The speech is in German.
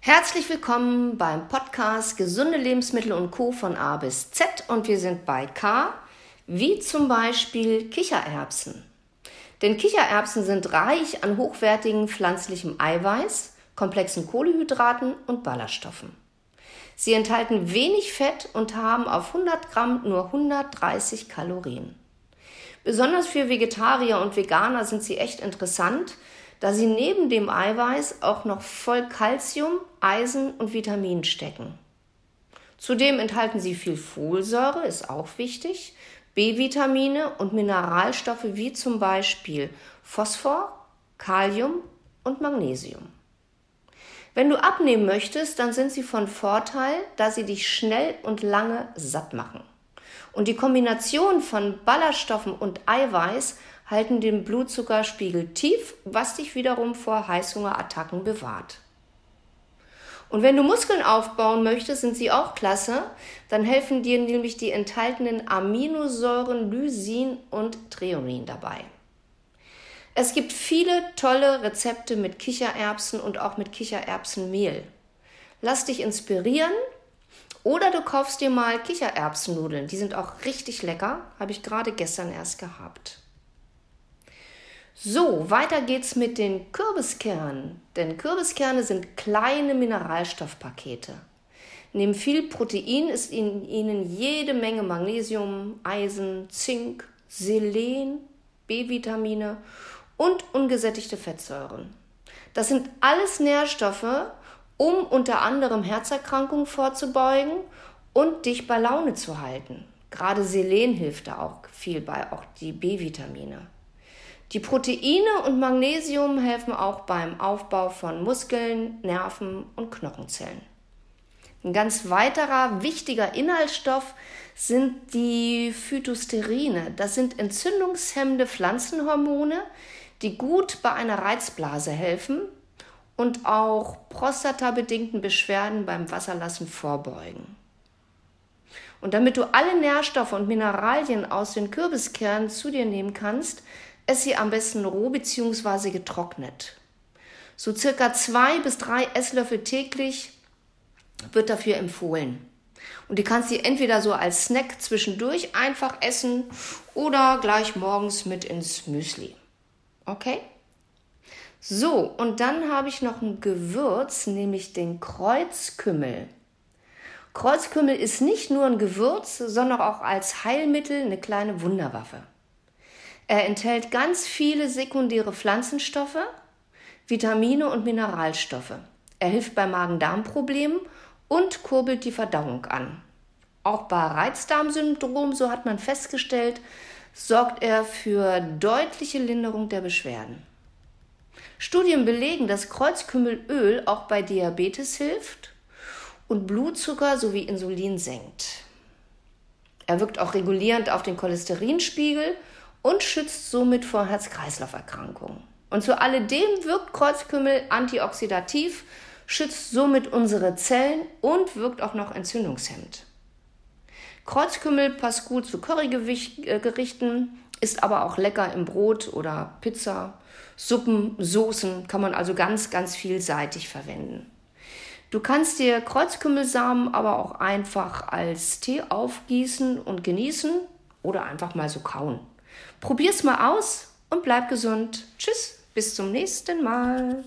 Herzlich willkommen beim Podcast Gesunde Lebensmittel und Co. von A bis Z und wir sind bei K, wie zum Beispiel Kichererbsen. Denn Kichererbsen sind reich an hochwertigem pflanzlichem Eiweiß, komplexen Kohlehydraten und Ballaststoffen. Sie enthalten wenig Fett und haben auf 100 Gramm nur 130 Kalorien. Besonders für Vegetarier und Veganer sind sie echt interessant, da sie neben dem Eiweiß auch noch voll Kalzium, Eisen und Vitamin stecken. Zudem enthalten sie viel Folsäure, ist auch wichtig, B-Vitamine und Mineralstoffe wie zum Beispiel Phosphor, Kalium und Magnesium. Wenn du abnehmen möchtest, dann sind sie von Vorteil, da sie dich schnell und lange satt machen. Und die Kombination von Ballaststoffen und Eiweiß halten den Blutzuckerspiegel tief, was dich wiederum vor Heißhungerattacken bewahrt. Und wenn du Muskeln aufbauen möchtest, sind sie auch klasse. Dann helfen dir nämlich die enthaltenen Aminosäuren Lysin und Treonin dabei. Es gibt viele tolle Rezepte mit Kichererbsen und auch mit Kichererbsenmehl. Lass dich inspirieren oder du kaufst dir mal Kichererbsennudeln. Die sind auch richtig lecker. Habe ich gerade gestern erst gehabt. So, weiter geht's mit den Kürbiskernen. Denn Kürbiskerne sind kleine Mineralstoffpakete. Neben viel Protein ist in ihnen jede Menge Magnesium, Eisen, Zink, Selen, B-Vitamine und ungesättigte Fettsäuren. Das sind alles Nährstoffe, um unter anderem Herzerkrankungen vorzubeugen und dich bei Laune zu halten. Gerade Selen hilft da auch viel bei, auch die B-Vitamine. Die Proteine und Magnesium helfen auch beim Aufbau von Muskeln, Nerven und Knochenzellen. Ein ganz weiterer wichtiger Inhaltsstoff sind die Phytosterine. Das sind entzündungshemmende Pflanzenhormone, die gut bei einer Reizblase helfen und auch prostatabedingten Beschwerden beim Wasserlassen vorbeugen. Und damit du alle Nährstoffe und Mineralien aus den Kürbiskernen zu dir nehmen kannst, ess sie am besten roh bzw. getrocknet. So circa zwei bis drei Esslöffel täglich wird dafür empfohlen. Und die kannst du entweder so als Snack zwischendurch einfach essen oder gleich morgens mit ins Müsli. Okay? So, und dann habe ich noch ein Gewürz, nämlich den Kreuzkümmel. Kreuzkümmel ist nicht nur ein Gewürz, sondern auch als Heilmittel eine kleine Wunderwaffe. Er enthält ganz viele sekundäre Pflanzenstoffe, Vitamine und Mineralstoffe. Er hilft bei Magen-Darm-Problemen und kurbelt die Verdauung an. Auch bei Reizdarmsyndrom, so hat man festgestellt, sorgt er für deutliche Linderung der Beschwerden. Studien belegen, dass Kreuzkümmelöl auch bei Diabetes hilft und Blutzucker sowie Insulin senkt. Er wirkt auch regulierend auf den Cholesterinspiegel und schützt somit vor Herz-Kreislauf-Erkrankungen. Und zu alledem wirkt Kreuzkümmel antioxidativ, schützt somit unsere Zellen und wirkt auch noch entzündungshemmend. Kreuzkümmel passt gut zu Currygerichten, ist aber auch lecker im Brot oder Pizza, Suppen, Soßen, kann man also ganz, ganz vielseitig verwenden. Du kannst dir Kreuzkümmelsamen aber auch einfach als Tee aufgießen und genießen oder einfach mal so kauen. Probier's mal aus und bleib gesund. Tschüss, bis zum nächsten Mal.